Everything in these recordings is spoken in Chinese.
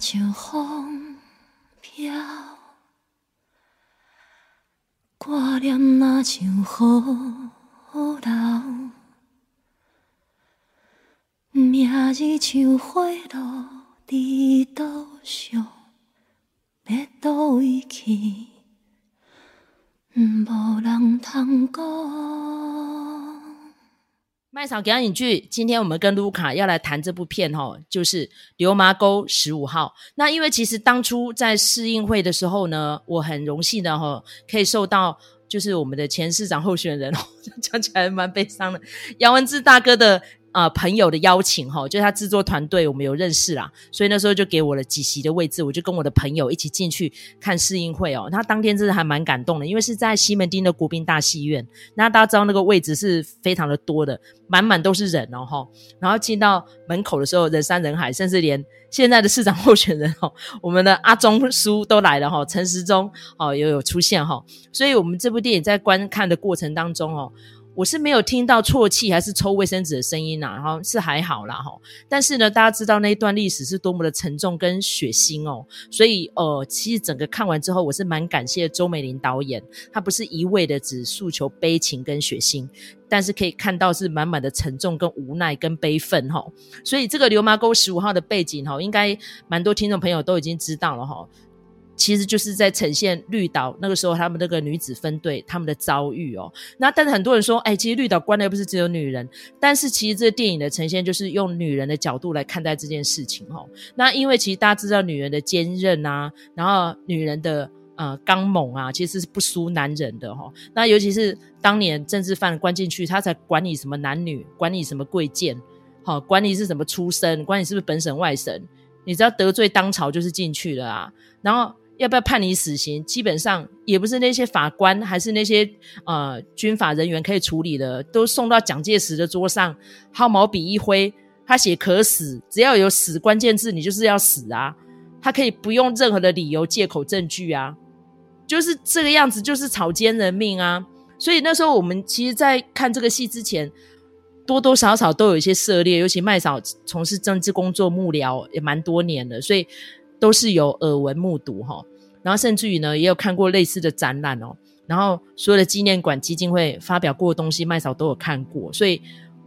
像风飘，挂念若像雨流，明日像花落在路上，要倒位去，无人通讲。麦嫂给你句，今天我们跟卢卡要来谈这部片哈，就是《流麻沟十五号》。那因为其实当初在试映会的时候呢，我很荣幸的哈，可以受到就是我们的前市长候选人，讲起来蛮悲伤的，杨文志大哥的。啊、朋友的邀请哈，就是他制作团队，我们有认识啦，所以那时候就给我了几席的位置，我就跟我的朋友一起进去看试映会哦。他当天真的还蛮感动的，因为是在西门町的国宾大戏院，那大家知道那个位置是非常的多的，满满都是人哦哈。然后进到门口的时候，人山人海，甚至连现在的市长候选人哦，我们的阿中叔都来了哈，陈时中哦也有出现哈，所以我们这部电影在观看的过程当中哦。我是没有听到啜泣还是抽卫生纸的声音呐、啊，然后是还好啦哈。但是呢，大家知道那一段历史是多么的沉重跟血腥哦，所以呃，其实整个看完之后，我是蛮感谢周美玲导演，她不是一味的只诉求悲情跟血腥，但是可以看到是满满的沉重跟无奈跟悲愤哈。所以这个流麻沟十五号的背景哈，应该蛮多听众朋友都已经知道了哈。其实就是在呈现绿岛那个时候他们那个女子分队他们的遭遇哦。那但是很多人说，哎，其实绿岛关的又不是只有女人。但是其实这个电影的呈现就是用女人的角度来看待这件事情哦。那因为其实大家知道女人的坚韧啊，然后女人的呃刚猛啊，其实是不输男人的哈、那尤其是当年政治犯关进去，他才管你什么男女，管你什么贵贱，好、管你是什么出身，管你是不是本省外省，你只要得罪当朝就是进去了啊。然后。要不要判你死刑？基本上也不是那些法官，还是那些呃军法人员可以处理的，都送到蒋介石的桌上，号毛笔一挥，他写可死，只要有死关键字，你就是要死啊！他可以不用任何的理由、借口、证据啊，就是这个样子，就是草菅人命啊！所以那时候我们其实，在看这个戏之前，多多少少都有一些涉猎，尤其麦嫂从事政治工作幕僚也蛮多年的，所以都是有耳闻目睹哈。然后甚至于呢，也有看过类似的展览哦。然后所有的纪念馆基金会发表过的东西，麦嫂都有看过，所以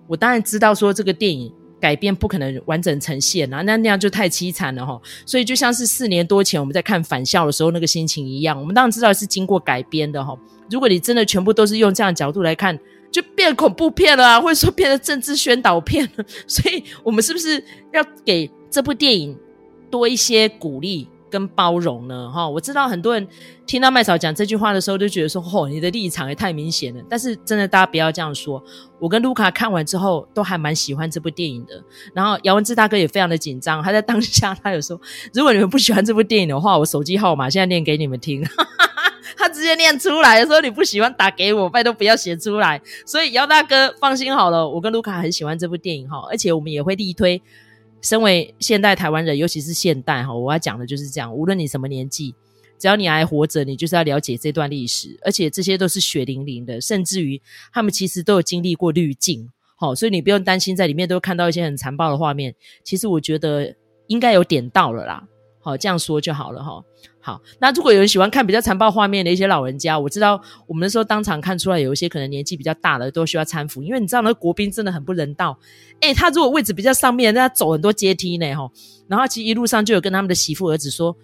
我当然知道说这个电影改编不可能完整呈现啊，那那样就太凄惨了哈。所以就像是四年多前我们在看《返校》的时候那个心情一样，我们当然知道是经过改编的哈。如果你真的全部都是用这样的角度来看，就变恐怖片了啊，或者说变成政治宣导片了。所以我们是不是要给这部电影多一些鼓励？跟包容呢，哈，我知道很多人听到麦嫂讲这句话的时候，就觉得说，嚯，你的立场也太明显了。但是真的，大家不要这样说。我跟卢卡看完之后，都还蛮喜欢这部电影的。然后姚文志大哥也非常的紧张，他在当下他有说，如果你们不喜欢这部电影的话，我手机号码现在念给你们听。他直接念出来，说你不喜欢打给我，拜托不要写出来。所以姚大哥放心好了，我跟卢卡很喜欢这部电影哈，而且我们也会力推。身为现代台湾人，尤其是现代哈，我要讲的就是这样。无论你什么年纪，只要你还活着，你就是要了解这段历史，而且这些都是血淋淋的，甚至于他们其实都有经历过滤镜，好，所以你不用担心在里面都看到一些很残暴的画面。其实我觉得应该有点到了啦。好，这样说就好了哈。好，那如果有人喜欢看比较残暴画面的一些老人家，我知道我们那时候当场看出来，有一些可能年纪比较大的都需要搀扶，因为你知道那个国宾真的很不人道。诶，他如果位置比较上面，那他走很多阶梯呢，哈。然后其实一路上就有跟他们的媳妇儿子说：“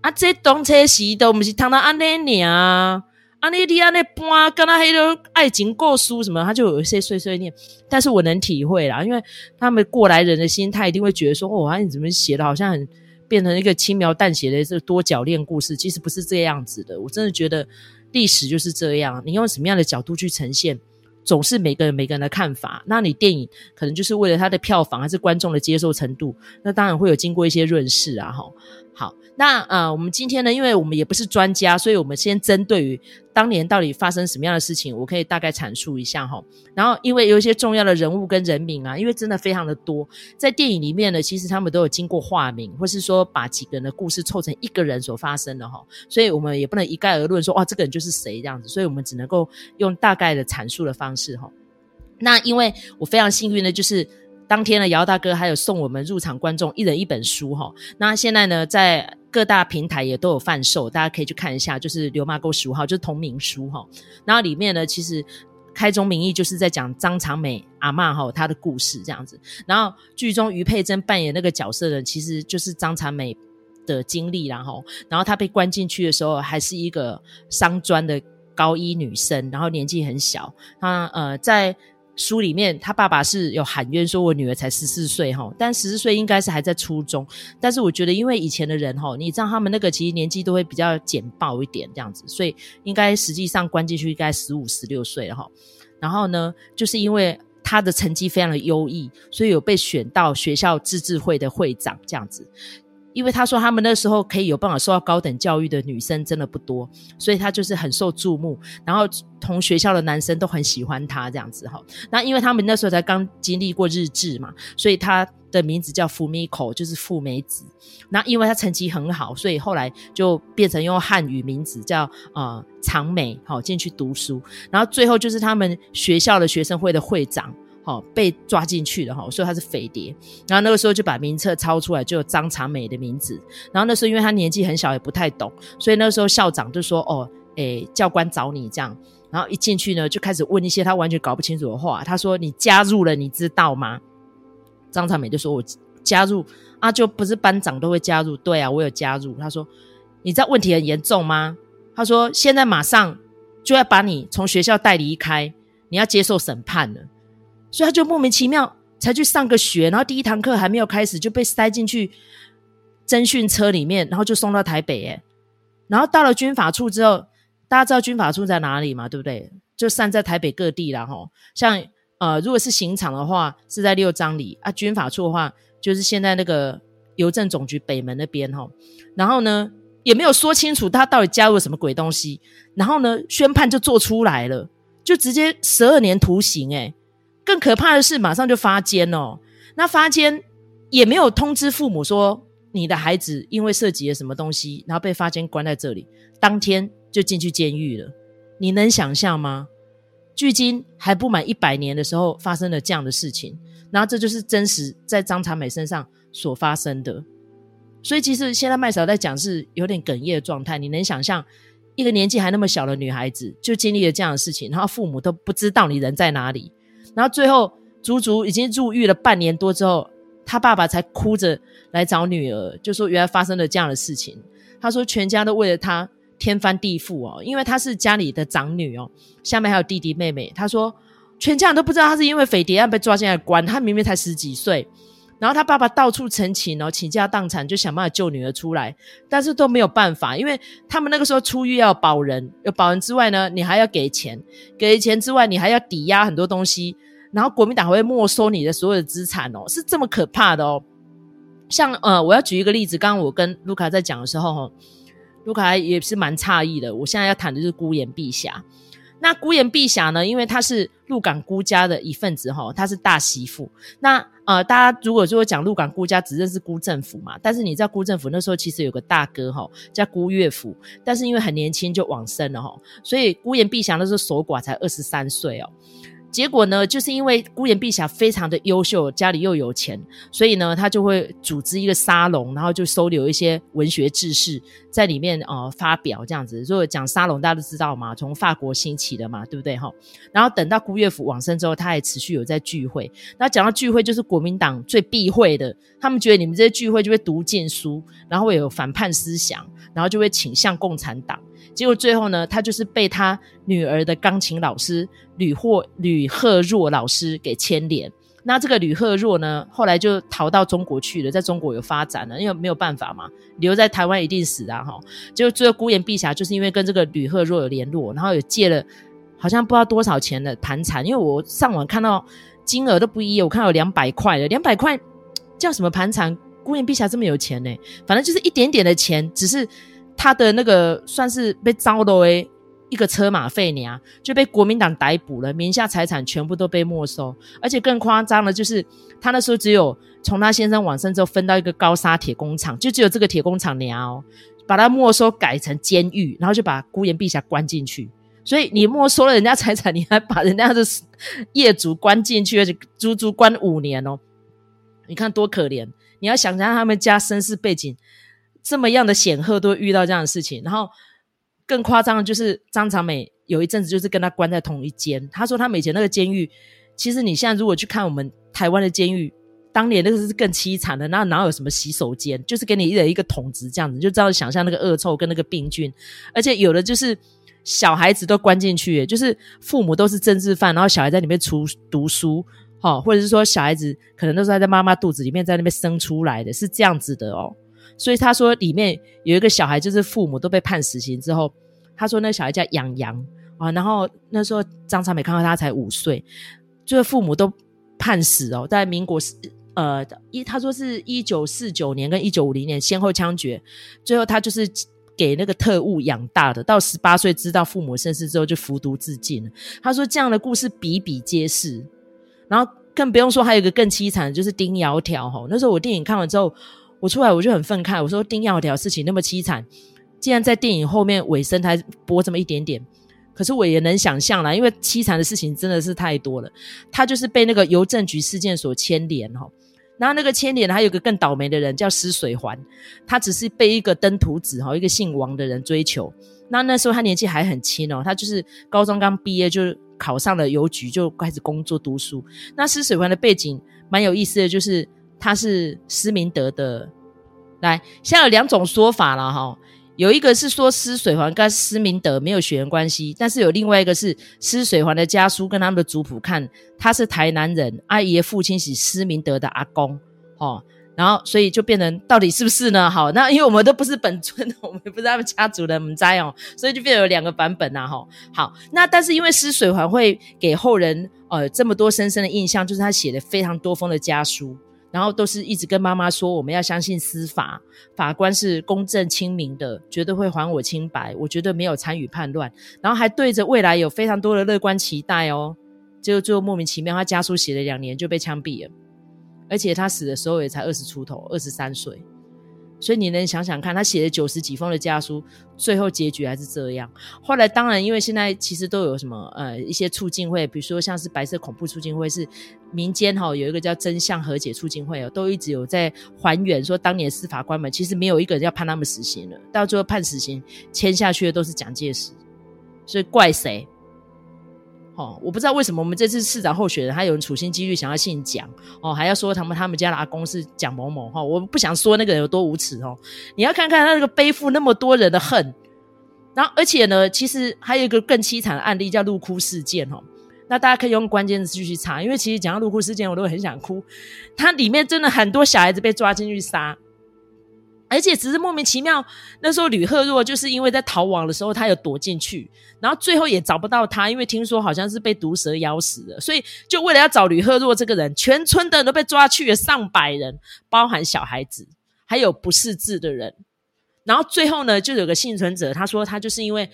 啊，这东车西都不是躺到安内尼啊，安尼你安尼搬，跟他黑的爱情过书什么，他就有一些碎碎念。但是我能体会啦，因为他们过来人的心态一定会觉得说：哦，啊，你怎么写的好像很。”变成一个轻描淡写的这多角恋故事，其实不是这样子的。我真的觉得历史就是这样，你用什么样的角度去呈现，总是每个人每个人的看法。那你电影可能就是为了它的票房还是观众的接受程度，那当然会有经过一些润饰啊，哈。好，那呃，我们今天呢，因为我们也不是专家，所以我们先针对于当年到底发生什么样的事情，我可以大概阐述一下哈。然后，因为有一些重要的人物跟人名啊，因为真的非常的多，在电影里面呢，其实他们都有经过化名，或是说把几个人的故事凑成一个人所发生的哈，所以我们也不能一概而论说哇，这个人就是谁这样子，所以我们只能够用大概的阐述的方式哈。那因为我非常幸运的就是。当天呢，姚大哥还有送我们入场观众一人一本书哈。那现在呢，在各大平台也都有贩售，大家可以去看一下，就是《刘妈沟十五号》就是同名书哈。然后里面呢，其实开宗明义就是在讲张长美阿嬷哈她的故事这样子。然后剧中余佩珍扮演那个角色呢，其实就是张长美的经历然后，然后她被关进去的时候还是一个商专的高一女生，然后年纪很小，她呃在。书里面，他爸爸是有喊冤说：“我女儿才十四岁，哈，但十四岁应该是还在初中。但是我觉得，因为以前的人，哈，你知道他们那个其实年纪都会比较简暴一点，这样子，所以应该实际上关进去应该十五、十六岁了，哈。然后呢，就是因为他的成绩非常的优异，所以有被选到学校自治会的会长，这样子。”因为他说他们那时候可以有办法受到高等教育的女生真的不多，所以他就是很受注目，然后同学校的男生都很喜欢他这样子哈。那因为他们那时候才刚经历过日治嘛，所以他的名字叫富美口，就是富美子。那因为他成绩很好，所以后来就变成用汉语名字叫呃长美好进去读书，然后最后就是他们学校的学生会的会长。哦，被抓进去的哈，所以他是匪谍。然后那个时候就把名册抄出来，就有张长美的名字。然后那时候因为他年纪很小，也不太懂，所以那个时候校长就说：“哦，诶，教官找你这样。”然后一进去呢，就开始问一些他完全搞不清楚的话。他说：“你加入了，你知道吗？”张长美就说：“我加入啊，就不是班长都会加入。”对啊，我有加入。他说：“你知道问题很严重吗？”他说：“现在马上就要把你从学校带离开，你要接受审判了。”所以他就莫名其妙才去上个学，然后第一堂课还没有开始就被塞进去侦讯车里面，然后就送到台北。诶，然后到了军法处之后，大家知道军法处在哪里嘛？对不对？就散在台北各地啦。吼，像呃，如果是刑场的话，是在六张里啊；军法处的话，就是现在那个邮政总局北门那边。吼，然后呢，也没有说清楚他到底加入了什么鬼东西。然后呢，宣判就做出来了，就直接十二年徒刑。诶。更可怕的是，马上就发监哦。那发监也没有通知父母说你的孩子因为涉及了什么东西，然后被发监关在这里，当天就进去监狱了。你能想象吗？距今还不满一百年的时候发生了这样的事情，然后这就是真实在张长美身上所发生的。所以其实现在麦嫂在讲是有点哽咽的状态。你能想象一个年纪还那么小的女孩子就经历了这样的事情，然后父母都不知道你人在哪里？然后最后足足已经入狱了半年多之后，他爸爸才哭着来找女儿，就说原来发生了这样的事情。他说全家都为了他天翻地覆哦，因为他是家里的长女哦，下面还有弟弟妹妹。他说全家人都不知道他是因为匪谍案被抓进来关，他明明才十几岁。然后他爸爸到处陈情哦，倾家荡产就想办法救女儿出来，但是都没有办法，因为他们那个时候出狱要保人，有保人之外呢，你还要给钱，给钱之外你还要抵押很多东西。然后国民党还会没收你的所有的资产哦，是这么可怕的哦。像呃，我要举一个例子，刚刚我跟卢卡在讲的时候，哈，卢卡也是蛮诧异的。我现在要谈的就是孤岩碧霞。那孤岩碧霞呢，因为她是鹿港辜家的一份子，哈，她是大媳妇。那呃，大家如果说讲鹿港辜家，只认识辜振甫嘛，但是你知道辜振甫那时候其实有个大哥，哈，叫辜岳甫，但是因为很年轻就往生了，哈，所以孤岩碧霞那时候守寡才二十三岁哦。结果呢，就是因为孤言碧霞非常的优秀，家里又有钱，所以呢，他就会组织一个沙龙，然后就收留一些文学志士在里面呃发表这样子。如果讲沙龙，大家都知道嘛，从法国兴起的嘛，对不对哈？然后等到辜岳甫往生之后，他还持续有在聚会。那讲到聚会，就是国民党最避讳的，他们觉得你们这些聚会就会读禁书，然后会有反叛思想，然后就会倾向共产党。结果最后呢，他就是被他女儿的钢琴老师吕霍吕赫若老师给牵连。那这个吕赫若呢，后来就逃到中国去了，在中国有发展了，因为没有办法嘛，留在台湾一定死啊哈。结果最后孤岩碧霞就是因为跟这个吕赫若有联络，然后有借了好像不知道多少钱的盘缠，因为我上网看到金额都不一，我看到有两百块的，两百块叫什么盘缠？孤岩碧霞这么有钱呢？反正就是一点点的钱，只是。他的那个算是被招的为一个车马费呢，就被国民党逮捕了，名下财产全部都被没收，而且更夸张的，就是他那时候只有从他先生往生之后分到一个高砂铁工厂，就只有这个铁工厂呢哦，把他没收改成监狱，然后就把孤岩碧霞关进去。所以你没收了人家财产，你还把人家的业主关进去，而且足足关五年哦。你看多可怜！你要想象他们家身世背景这么样的显赫，都会遇到这样的事情。然后更夸张的就是张长美有一阵子就是跟他关在同一间。他说他以前那个监狱，其实你现在如果去看我们台湾的监狱，当年那个是更凄惨的，那哪有什么洗手间，就是给你一人一个桶子这样子，就知道想象那个恶臭跟那个病菌，而且有的就是小孩子都关进去，就是父母都是政治犯，然后小孩在里面读读书。好，或者是说小孩子可能都是在妈妈肚子里面在那边生出来的，是这样子的哦。所以他说里面有一个小孩，就是父母都被判死刑之后，他说那小孩叫杨洋啊。然后那时候张长美看到他才五岁，就是父母都判死哦，在民国呃一他说是一九四九年跟一九五零年先后枪决，最后他就是给那个特务养大的，到十八岁知道父母身世之后就服毒自尽了。他说这样的故事比比皆是。然后更不用说，还有一个更凄惨的，就是丁窈窕哈。那时候我电影看完之后，我出来我就很愤慨，我说丁窈窕事情那么凄惨，竟然在电影后面尾声才播这么一点点。可是我也能想象啦，因为凄惨的事情真的是太多了。他就是被那个邮政局事件所牵连哈。然后那个牵连还有个更倒霉的人叫施水环，他只是被一个登徒子哈，一个姓王的人追求。那那时候他年纪还很轻哦，他就是高中刚毕业就。考上了邮局就开始工作读书。那施水环的背景蛮有意思的，就是他是施明德的。来，现在有两种说法了哈，有一个是说施水环跟施明德没有血缘关系，但是有另外一个是施水环的家书跟他们的族谱看，他是台南人，阿姨的父亲是施明德的阿公，哦。然后，所以就变成到底是不是呢？好，那因为我们都不是本村的，我们也不是他们家族的，我们在哦，所以就变成有两个版本呐，哈。好，那但是因为施水环会给后人呃这么多深深的印象，就是他写了非常多封的家书，然后都是一直跟妈妈说，我们要相信司法，法官是公正清明的，绝对会还我清白，我绝对没有参与叛乱，然后还对着未来有非常多的乐观期待哦。结果最后莫名其妙，他家书写了两年就被枪毙了。而且他死的时候也才二十出头，二十三岁，所以你能想想看，他写了九十几封的家书，最后结局还是这样。后来当然，因为现在其实都有什么呃一些促进会，比如说像是白色恐怖促进会，是民间哈、哦、有一个叫真相和解促进会哦，都一直有在还原说当年司法官们其实没有一个人要判他们死刑了，到最后判死刑签下去的都是蒋介石，所以怪谁？哦，我不知道为什么我们这次市长候选人还有人处心积虑想要姓蒋哦，还要说他们他们家的阿公是蒋某某哈、哦，我不想说那个人有多无耻哦。你要看看他那个背负那么多人的恨，然后而且呢，其实还有一个更凄惨的案例叫鹿窟事件哦。那大家可以用关键字去查，因为其实讲到鹿窟事件，我都很想哭。它里面真的很多小孩子被抓进去杀。而且只是莫名其妙，那时候吕赫若就是因为在逃亡的时候，他有躲进去，然后最后也找不到他，因为听说好像是被毒蛇咬死的，所以就为了要找吕赫若这个人，全村的人都被抓去了，上百人，包含小孩子，还有不识字的人。然后最后呢，就有个幸存者，他说他就是因为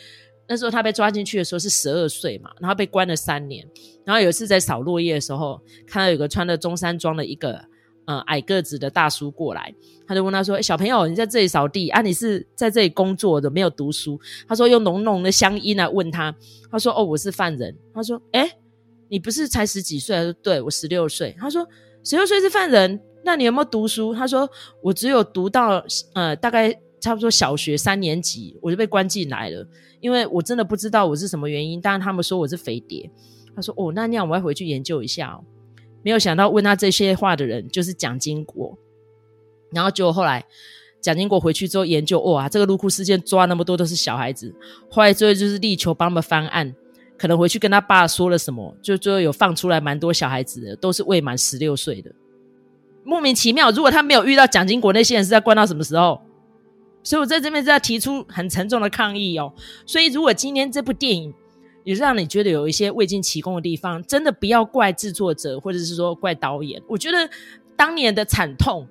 那时候他被抓进去的时候是十二岁嘛，然后被关了三年，然后有一次在扫落叶的时候，看到有个穿了中山装的一个。呃，矮个子的大叔过来，他就问他说：“，小朋友，你在这里扫地啊？你是在这里工作的，没有读书？”他说：“用浓浓的乡音来问他。”他说：“哦，我是犯人。”他说：“诶，你不是才十几岁？”他说：“对，我十六岁。”他说：“十六岁是犯人？那你有没有读书？”他说：“我只有读到呃，大概差不多小学三年级，我就被关进来了，因为我真的不知道我是什么原因。当然他们说我是匪谍。”他说：“哦，那那样我要回去研究一下哦。”没有想到问他这些话的人就是蒋经国，然后结果后来蒋经国回去之后研究，哇，这个入库事件抓那么多都是小孩子，后来最后就是力求帮他们翻案，可能回去跟他爸说了什么，就最后有放出来蛮多小孩子的，都是未满十六岁的，莫名其妙。如果他没有遇到蒋经国那些人，是在关到什么时候？所以我在这边是要提出很沉重的抗议哦。所以如果今天这部电影，也是让你觉得有一些未尽其功的地方，真的不要怪制作者，或者是说怪导演。我觉得当年的惨痛，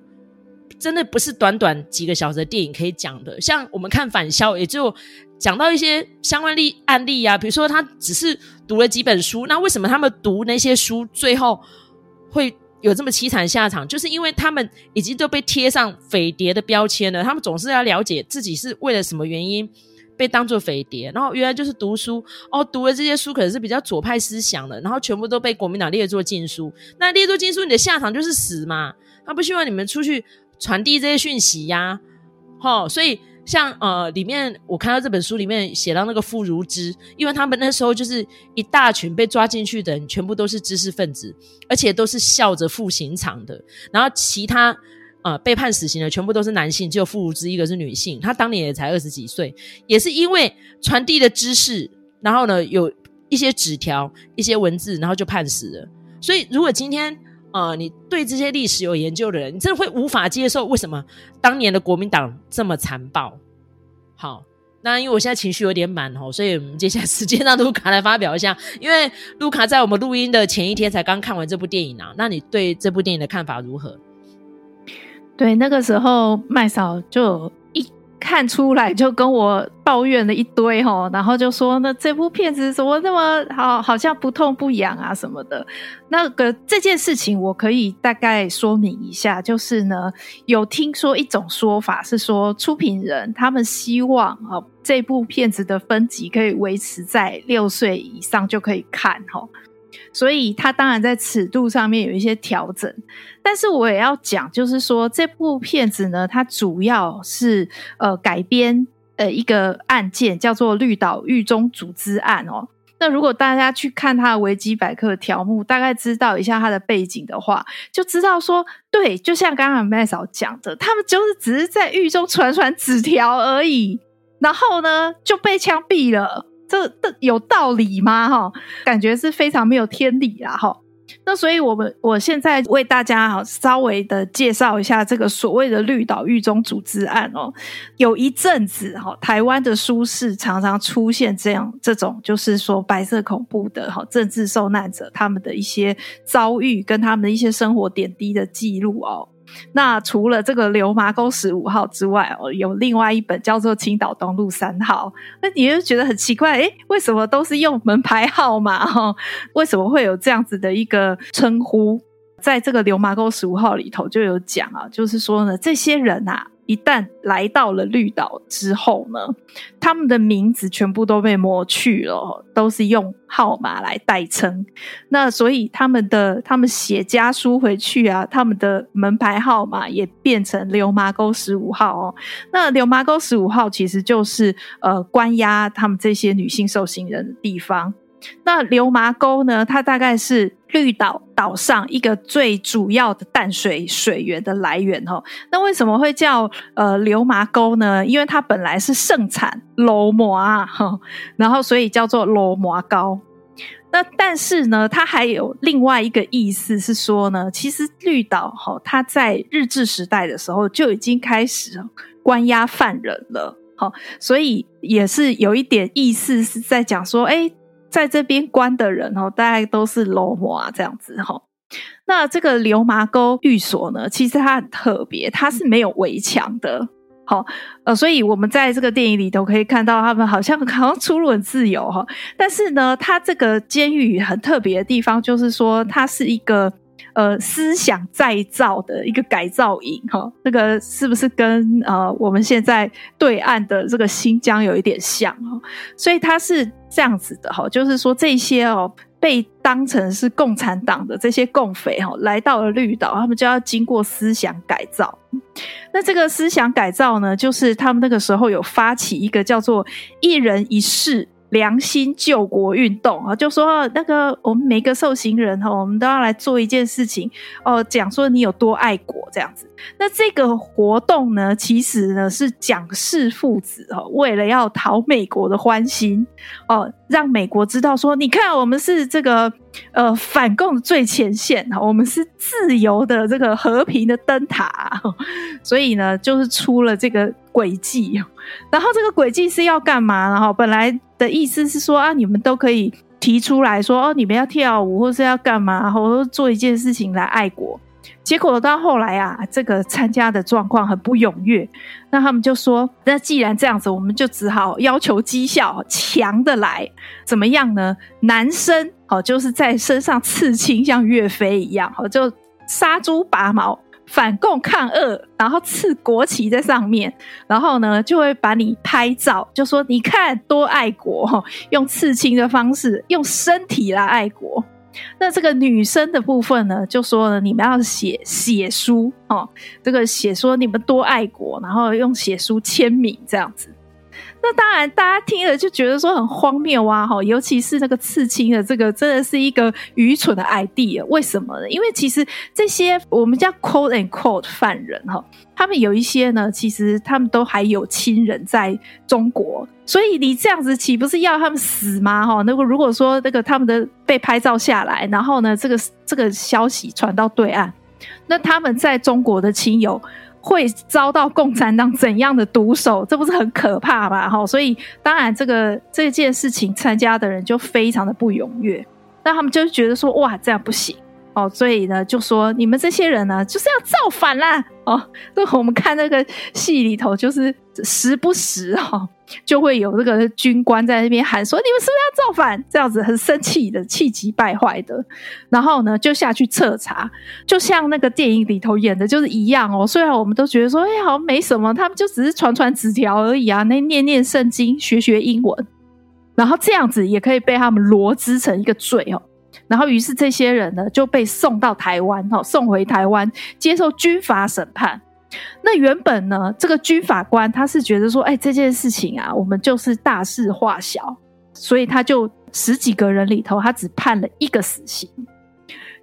真的不是短短几个小时的电影可以讲的。像我们看《返校》，也就讲到一些相关例案例啊，比如说他只是读了几本书，那为什么他们读那些书最后会有这么凄惨下场？就是因为他们已经都被贴上匪谍的标签了，他们总是要了解自己是为了什么原因。被当作匪谍，然后原来就是读书哦，读了这些书可能是比较左派思想的，然后全部都被国民党列作禁书。那列作禁书，你的下场就是死嘛？他不希望你们出去传递这些讯息呀，齁，所以像呃里面我看到这本书里面写到那个傅如之，因为他们那时候就是一大群被抓进去的人，全部都是知识分子，而且都是笑着赴刑场的，然后其他。呃，被判死刑的全部都是男性，只有傅如之一个是女性。她当年也才二十几岁，也是因为传递的知识，然后呢，有一些纸条、一些文字，然后就判死了。所以，如果今天呃，你对这些历史有研究的人，你真的会无法接受为什么当年的国民党这么残暴？好，那因为我现在情绪有点满哦，所以我们接下来时间让卢卡来发表一下。因为卢卡在我们录音的前一天才刚看完这部电影啊，那你对这部电影的看法如何？对，那个时候麦嫂就一看出来就跟我抱怨了一堆，然后就说，那这部片子怎么那么好，好像不痛不痒啊什么的。那个这件事情我可以大概说明一下，就是呢，有听说一种说法是说，出品人他们希望啊这部片子的分级可以维持在六岁以上就可以看。所以他当然在尺度上面有一些调整，但是我也要讲，就是说这部片子呢，它主要是呃改编呃一个案件，叫做绿岛狱中组织案哦。那如果大家去看他的维基百科的条目，大概知道一下他的背景的话，就知道说，对，就像刚刚麦嫂讲的，他们就是只是在狱中传传纸条而已，然后呢就被枪毙了。这这有道理吗？哈，感觉是非常没有天理啦！哈，那所以我们我现在为大家哈稍微的介绍一下这个所谓的绿岛狱中组织案哦。有一阵子哈，台湾的书市常常出现这样这种，就是说白色恐怖的哈政治受难者他们的一些遭遇跟他们的一些生活点滴的记录哦。那除了这个流麻沟十五号之外哦，有另外一本叫做青岛东路三号。那你就觉得很奇怪，诶，为什么都是用门牌号码哈？为什么会有这样子的一个称呼？在这个流麻沟十五号里头就有讲啊，就是说呢，这些人啊。一旦来到了绿岛之后呢，他们的名字全部都被抹去了，都是用号码来代称。那所以他们的他们写家书回去啊，他们的门牌号码也变成流麻沟十五号哦。那流麻沟十五号其实就是呃关押他们这些女性受刑人的地方。那流麻沟呢，它大概是绿岛岛上一个最主要的淡水水源的来源哦。那为什么会叫呃流麻沟呢？因为它本来是盛产流麻哈，然后所以叫做流麻沟。那但是呢，它还有另外一个意思是说呢，其实绿岛哈，它在日治时代的时候就已经开始关押犯人了。好，所以也是有一点意思是在讲说，哎。在这边关的人哦，大概都是流麻这样子哈。那这个流麻沟寓所呢，其实它很特别，它是没有围墙的。好，呃，所以我们在这个电影里头可以看到，他们好像好像出入很自由哈。但是呢，它这个监狱很特别的地方，就是说它是一个。呃，思想再造的一个改造营哈，这个是不是跟呃我们现在对岸的这个新疆有一点像哈？所以它是这样子的哈，就是说这些哦被当成是共产党的这些共匪哈，来到了绿岛，他们就要经过思想改造。那这个思想改造呢，就是他们那个时候有发起一个叫做“一人一事”。良心救国运动啊，就说那个我们每个受刑人哈，我们都要来做一件事情哦，讲说你有多爱国这样子。那这个活动呢，其实呢是蒋氏父子哈，为了要讨美国的欢心哦，让美国知道说，你看我们是这个呃反共最前线啊，我们是自由的这个和平的灯塔，所以呢就是出了这个轨迹。然后这个轨迹是要干嘛？然后本来。的意思是说啊，你们都可以提出来说哦，你们要跳舞，或是要干嘛，或者做一件事情来爱国。结果到后来啊，这个参加的状况很不踊跃，那他们就说，那既然这样子，我们就只好要求绩效强的来，怎么样呢？男生哦，就是在身上刺青，像岳飞一样，哦，就杀猪拔毛。反共抗俄，然后刺国旗在上面，然后呢就会把你拍照，就说你看多爱国，用刺青的方式，用身体来爱国。那这个女生的部分呢，就说呢，你们要写写书哦，这个写说你们多爱国，然后用写书签名这样子。那当然，大家听了就觉得说很荒谬啊！哈，尤其是那个刺青的这个，真的是一个愚蠢的 idea。为什么呢？因为其实这些我们叫 quote and quote 犯人哈，他们有一些呢，其实他们都还有亲人在中国，所以你这样子岂不是要他们死吗？哈，那个如果说那个他们的被拍照下来，然后呢，这个这个消息传到对岸，那他们在中国的亲友。会遭到共产党怎样的毒手？这不是很可怕吧？哈，所以当然这个这件事情参加的人就非常的不踊跃，那他们就觉得说哇，这样不行。哦，所以呢，就说你们这些人呢，就是要造反啦！哦，那，我们看那个戏里头，就是时不时哈、就会有这个军官在那边喊说：“你们是不是要造反？”这样子很生气的，气急败坏的，然后呢，就下去彻查，就像那个电影里头演的，就是一样哦。虽然我们都觉得说，哎，好像没什么，他们就只是传传纸条而已啊，那念念圣经，学学英文，然后这样子也可以被他们罗织成一个罪哦。然后，于是这些人呢就被送到台湾，哈，送回台湾接受军法审判。那原本呢，这个军法官他是觉得说，哎，这件事情啊，我们就是大事化小，所以他就十几个人里头，他只判了一个死刑。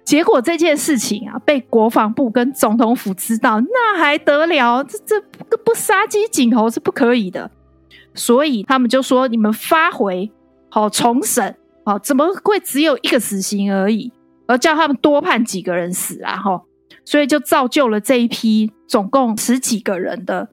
结果这件事情啊，被国防部跟总统府知道，那还得了？这这不不杀鸡儆猴是不可以的。所以他们就说，你们发回，好重审。哦，怎么会只有一个死刑而已？而叫他们多判几个人死啊？哈，所以就造就了这一批总共十几个人的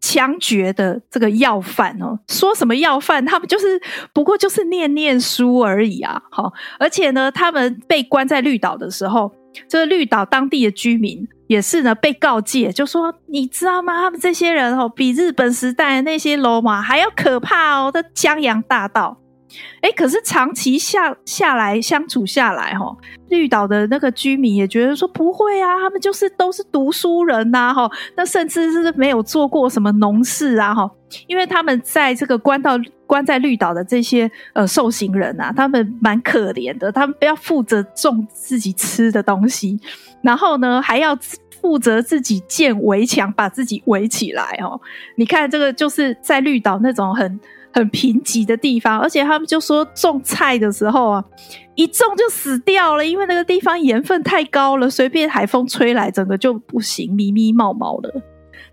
枪决的这个要犯哦。说什么要犯？他们就是不过就是念念书而已啊！哈，而且呢，他们被关在绿岛的时候，这个绿岛当地的居民也是呢被告诫，就说你知道吗？他们这些人哦，比日本时代那些罗马还要可怕哦！的江洋大盗。哎，可是长期下下来相处下来，哈，绿岛的那个居民也觉得说不会啊，他们就是都是读书人呐，哈，那甚至是没有做过什么农事啊，哈，因为他们在这个关到关在绿岛的这些呃受刑人啊，他们蛮可怜的，他们不要负责种自己吃的东西，然后呢还要负责自己建围墙，把自己围起来，哦，你看这个就是在绿岛那种很。很贫瘠的地方，而且他们就说种菜的时候啊，一种就死掉了，因为那个地方盐分太高了，随便海风吹来，整个就不行，咪咪冒冒的，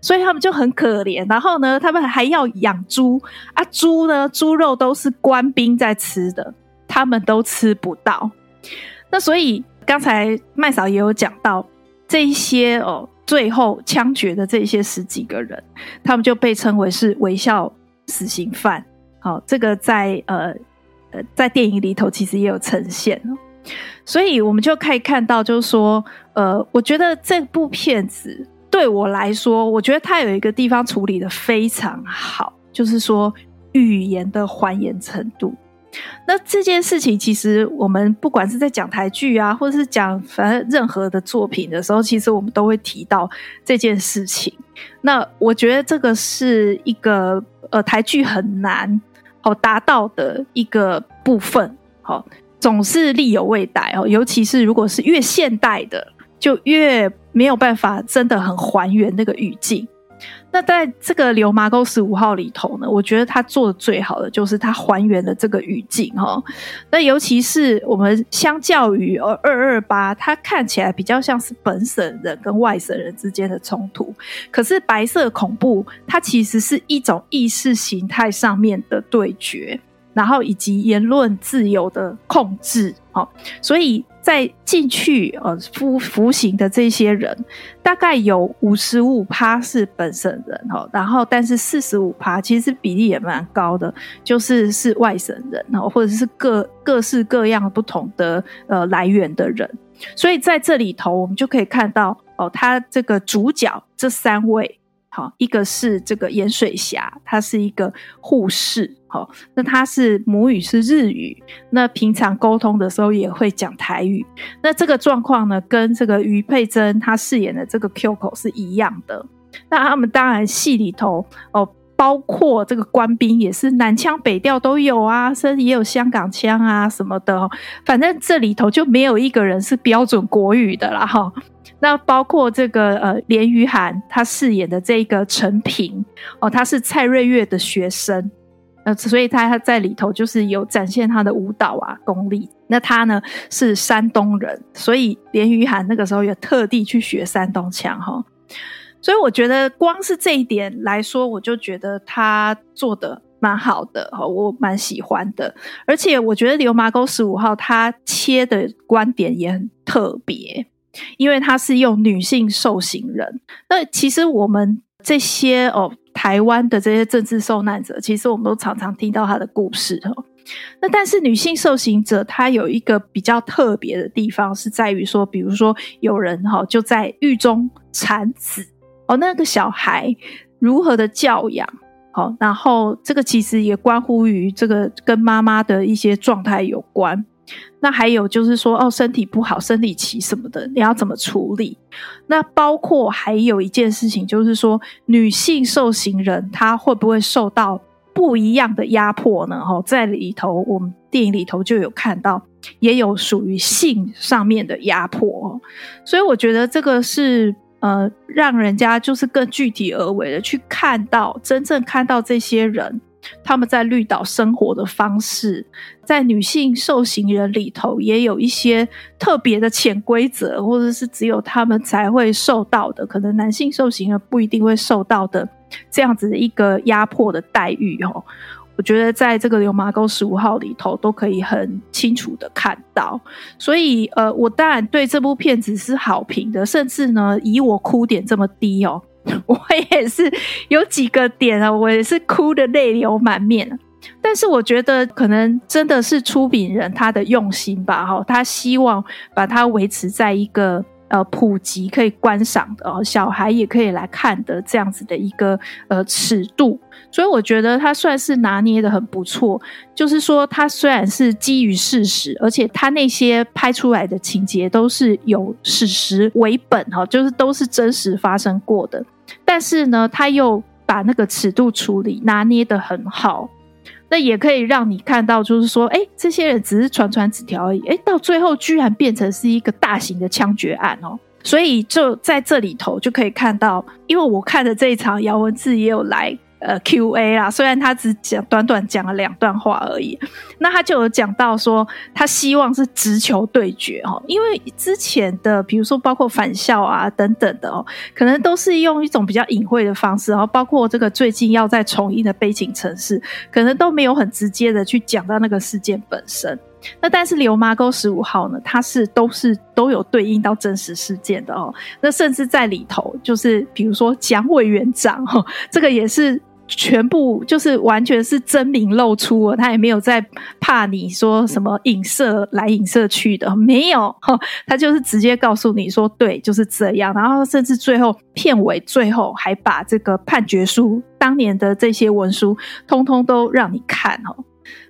所以他们就很可怜。然后呢，他们还要养猪啊，猪呢，猪肉都是官兵在吃的，他们都吃不到。那所以刚才麦嫂也有讲到这一些哦，最后枪决的这些十几个人，他们就被称为是微笑死刑犯。好，这个在呃呃在电影里头其实也有呈现，所以我们就可以看到，就是说，呃，我觉得这部片子对我来说，我觉得它有一个地方处理的非常好，就是说语言的还原程度。那这件事情，其实我们不管是在讲台剧啊，或者是讲反正任何的作品的时候，其实我们都会提到这件事情。那我觉得这个是一个呃台剧很难。哦，达到的一个部分，好，总是力有未逮哦。尤其是如果是越现代的，就越没有办法真的很还原那个语境。那在这个《流麻沟十五号》里头呢，我觉得他做的最好的就是他还原了这个语境哈。那尤其是我们相较于呃二二八，它看起来比较像是本省人跟外省人之间的冲突，可是白色恐怖它其实是一种意识形态上面的对决，然后以及言论自由的控制。好，所以。在进去呃服服刑的这些人，大概有五十五趴是本省人哈，然后但是四十五趴其实比例也蛮高的，就是是外省人哈，或者是各各式各样不同的呃来源的人，所以在这里头我们就可以看到哦，他这个主角这三位好，一个是这个盐水霞，她是一个护士，好，那他是母语是日语，那平常沟通的时候也会讲台语。那这个状况呢，跟这个于佩珍她饰演的这个 Q 口是一样的。那他们当然戏里头哦。包括这个官兵也是南腔北调都有啊，甚至也有香港腔啊什么的。反正这里头就没有一个人是标准国语的啦哈。那包括这个呃连俞涵他饰演的这个陈平哦，他是蔡瑞月的学生，呃，所以他他在里头就是有展现他的舞蹈啊功力。那他呢是山东人，所以连俞涵那个时候也特地去学山东腔哈。所以我觉得光是这一点来说，我就觉得他做的蛮好的，我蛮喜欢的。而且我觉得《流麻沟十五号》他切的观点也很特别，因为他是用女性受刑人。那其实我们这些哦，台湾的这些政治受难者，其实我们都常常听到他的故事哦。那但是女性受刑者，她有一个比较特别的地方，是在于说，比如说有人哈就在狱中产子。哦，那个小孩如何的教养？好，然后这个其实也关乎于这个跟妈妈的一些状态有关。那还有就是说，哦，身体不好，生理期什么的，你要怎么处理？那包括还有一件事情，就是说，女性受刑人她会不会受到不一样的压迫呢？哦，在里头，我们电影里头就有看到，也有属于性上面的压迫。所以我觉得这个是。呃，让人家就是更具体而为的去看到，真正看到这些人他们在绿岛生活的方式，在女性受刑人里头也有一些特别的潜规则，或者是只有他们才会受到的，可能男性受刑人不一定会受到的这样子的一个压迫的待遇哦。我觉得在这个《流麻沟十五号》里头都可以很清楚的看到，所以呃，我当然对这部片子是好评的，甚至呢，以我哭点这么低哦，我也是有几个点啊，我也是哭得泪流满面。但是我觉得可能真的是出品人他的用心吧，哈，他希望把它维持在一个。呃，普及可以观赏的哦，小孩也可以来看的这样子的一个呃尺度，所以我觉得他算是拿捏的很不错。就是说，他虽然是基于事实，而且他那些拍出来的情节都是有史实为本哈，就是都是真实发生过的，但是呢，他又把那个尺度处理拿捏得很好。那也可以让你看到，就是说，哎，这些人只是传传纸条而已，哎，到最后居然变成是一个大型的枪决案哦，所以就在这里头就可以看到，因为我看的这一场，姚文智也有来。呃，Q&A 啦，虽然他只讲短短讲了两段话而已，那他就有讲到说，他希望是直球对决哦，因为之前的比如说包括返校啊等等的哦，可能都是用一种比较隐晦的方式，然后包括这个最近要再重映的《背景城市》，可能都没有很直接的去讲到那个事件本身。那但是《刘麻沟十五号》呢，它是都是都有对应到真实事件的哦，那甚至在里头就是比如说蒋委员长哦，这个也是。全部就是完全是真名露出了，他也没有在怕你说什么影射来影射去的，没有，他就是直接告诉你说，对，就是这样。然后甚至最后片尾最后还把这个判决书当年的这些文书通通都让你看哦。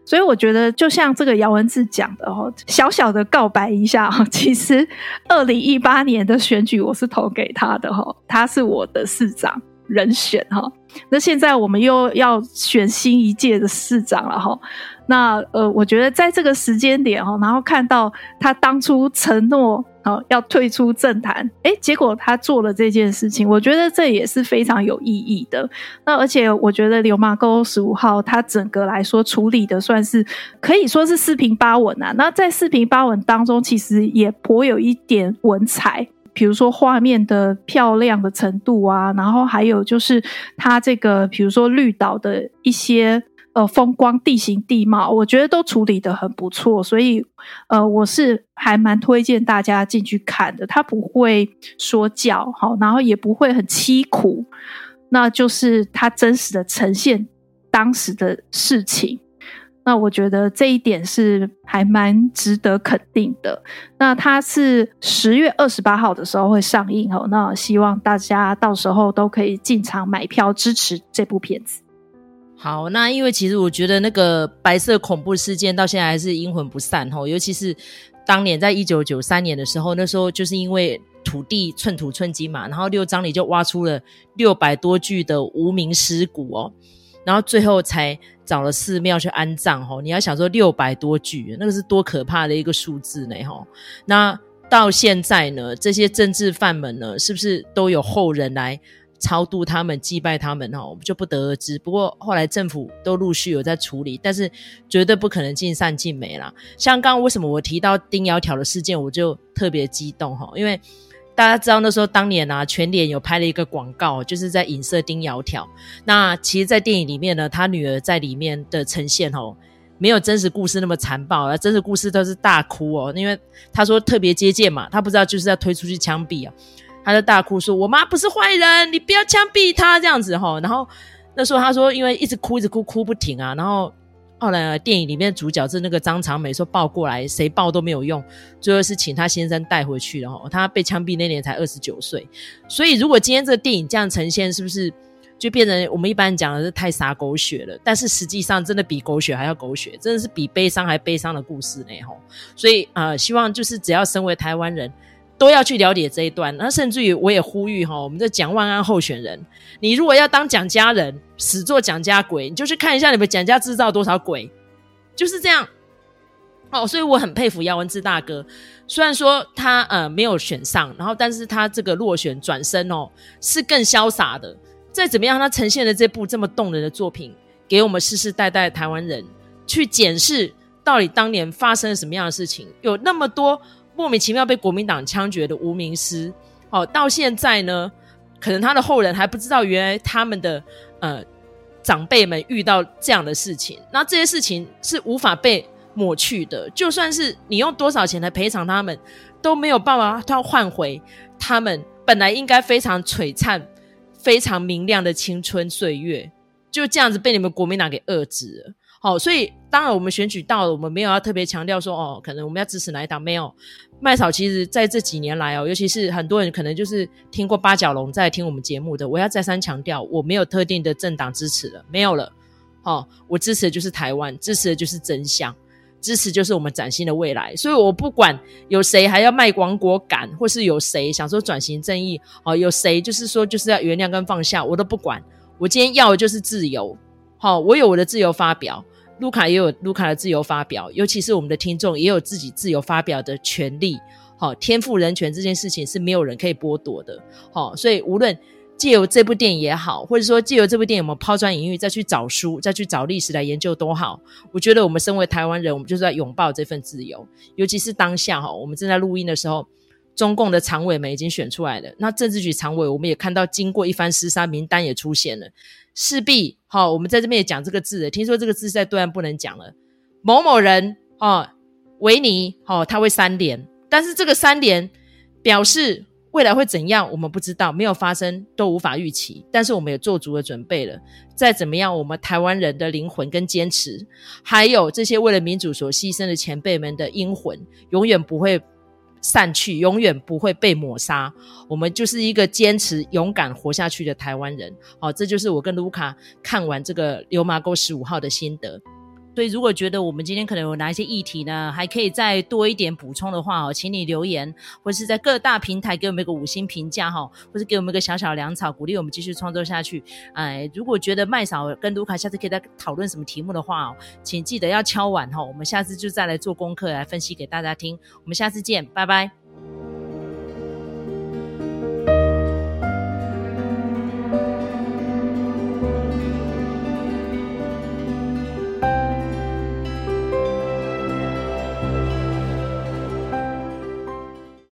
所以我觉得就像这个姚文智讲的哦，小小的告白一下哦，其实二零一八年的选举我是投给他的哈，他是我的市长人选哈。那现在我们又要选新一届的市长了哈，那呃，我觉得在这个时间点哈，然后看到他当初承诺啊要退出政坛，诶，结果他做了这件事情，我觉得这也是非常有意义的。那而且我觉得《流麻沟十五号》他整个来说处理的算是可以说是四平八稳啊。那在四平八稳当中，其实也颇有一点文采。比如说画面的漂亮的程度啊，然后还有就是它这个，比如说绿岛的一些呃风光、地形、地貌，我觉得都处理得很不错，所以呃，我是还蛮推荐大家进去看的。它不会说教，好，然后也不会很凄苦，那就是它真实的呈现当时的事情。那我觉得这一点是还蛮值得肯定的。那它是十月二十八号的时候会上映哦，那希望大家到时候都可以进场买票支持这部片子。好，那因为其实我觉得那个白色恐怖事件到现在还是阴魂不散哦，尤其是当年在一九九三年的时候，那时候就是因为土地寸土寸金嘛，然后六张里就挖出了六百多具的无名尸骨哦，然后最后才找了寺庙去安葬吼。你要想说六百多具，那个是多可怕的一个数字呢吼。那到现在呢，这些政治犯们呢，是不是都有后人来？超度他们、祭拜他们，哈，我们就不得而知。不过后来政府都陆续有在处理，但是绝对不可能尽善尽美啦。像刚刚为什么我提到丁窈窕的事件，我就特别激动哈，因为大家知道那时候当年啊，全脸有拍了一个广告，就是在影射丁窈窕。那其实，在电影里面呢，他女儿在里面的呈现哦，没有真实故事那么残暴，而真实故事都是大哭哦，因为他说特别接见嘛，他不知道就是要推出去枪毙啊。他就大哭说：“我妈不是坏人，你不要枪毙她这样子齁。”然后那时候他说：“因为一直哭，一直哭，哭不停啊。”然后后来电影里面主角是那个张长美，说抱过来，谁抱都没有用，最后是请他先生带回去的齁。他被枪毙那年才二十九岁，所以如果今天这个电影这样呈现，是不是就变成我们一般讲的是太洒狗血了？但是实际上真的比狗血还要狗血，真的是比悲伤还悲伤的故事呢齁。所以、呃，希望就是只要身为台湾人。都要去了解这一段，那甚至于我也呼吁哈，我们的蒋万安候选人，你如果要当蒋家人，死做蒋家鬼，你就去看一下你们蒋家制造多少鬼，就是这样。哦，所以我很佩服姚文智大哥，虽然说他呃没有选上，然后但是他这个落选转身哦，是更潇洒的。再怎么样，他呈现了这部这么动人的作品，给我们世世代代的台湾人去检视到底当年发生了什么样的事情，有那么多。莫名其妙被国民党枪决的无名尸，哦，到现在呢，可能他的后人还不知道，原来他们的呃长辈们遇到这样的事情，那这些事情是无法被抹去的。就算是你用多少钱来赔偿他们，都没有办法他换回他们本来应该非常璀璨、非常明亮的青春岁月，就这样子被你们国民党给遏制了。好，所以当然我们选举到了，我们没有要特别强调说哦，可能我们要支持哪一党，没有。麦嫂其实在这几年来哦，尤其是很多人可能就是听过八角笼在听我们节目的，我要再三强调，我没有特定的政党支持了，没有了。好，我支持的就是台湾，支持的就是真相，支持就是我们崭新的未来。所以我不管有谁还要卖亡国感，或是有谁想说转型正义，哦，有谁就是说就是要原谅跟放下，我都不管。我今天要的就是自由，好，我有我的自由发表。卢卡也有卢卡的自由发表，尤其是我们的听众也有自己自由发表的权利。好，天赋人权这件事情是没有人可以剥夺的。好，所以无论借由这部电影也好，或者说借由这部电影我们抛砖引玉，再去找书，再去找历史来研究都好，我觉得我们身为台湾人，我们就是在拥抱这份自由。尤其是当下哈，我们正在录音的时候，中共的常委们已经选出来了，那政治局常委我们也看到，经过一番厮杀，名单也出现了。势必好，我们在这边也讲这个字。听说这个字在对岸不能讲了。某某人哦，维尼哦，他会三连，但是这个三连表示未来会怎样，我们不知道，没有发生都无法预期。但是我们也做足了准备了。再怎么样，我们台湾人的灵魂跟坚持，还有这些为了民主所牺牲的前辈们的英魂，永远不会。散去，永远不会被抹杀。我们就是一个坚持、勇敢活下去的台湾人。好、这就是我跟卢卡看完这个《流麻沟十五号》的心得。所以，如果觉得我们今天可能有哪一些议题呢，还可以再多一点补充的话哦，请你留言，或是在各大平台给我们一个五星评价哈，或是给我们一个小小粮草，鼓励我们继续创作下去。哎，如果觉得麦嫂跟卢卡下次可以再讨论什么题目的话哦，请记得要敲碗哈，我们下次就再来做功课来分析给大家听。我们下次见，拜拜。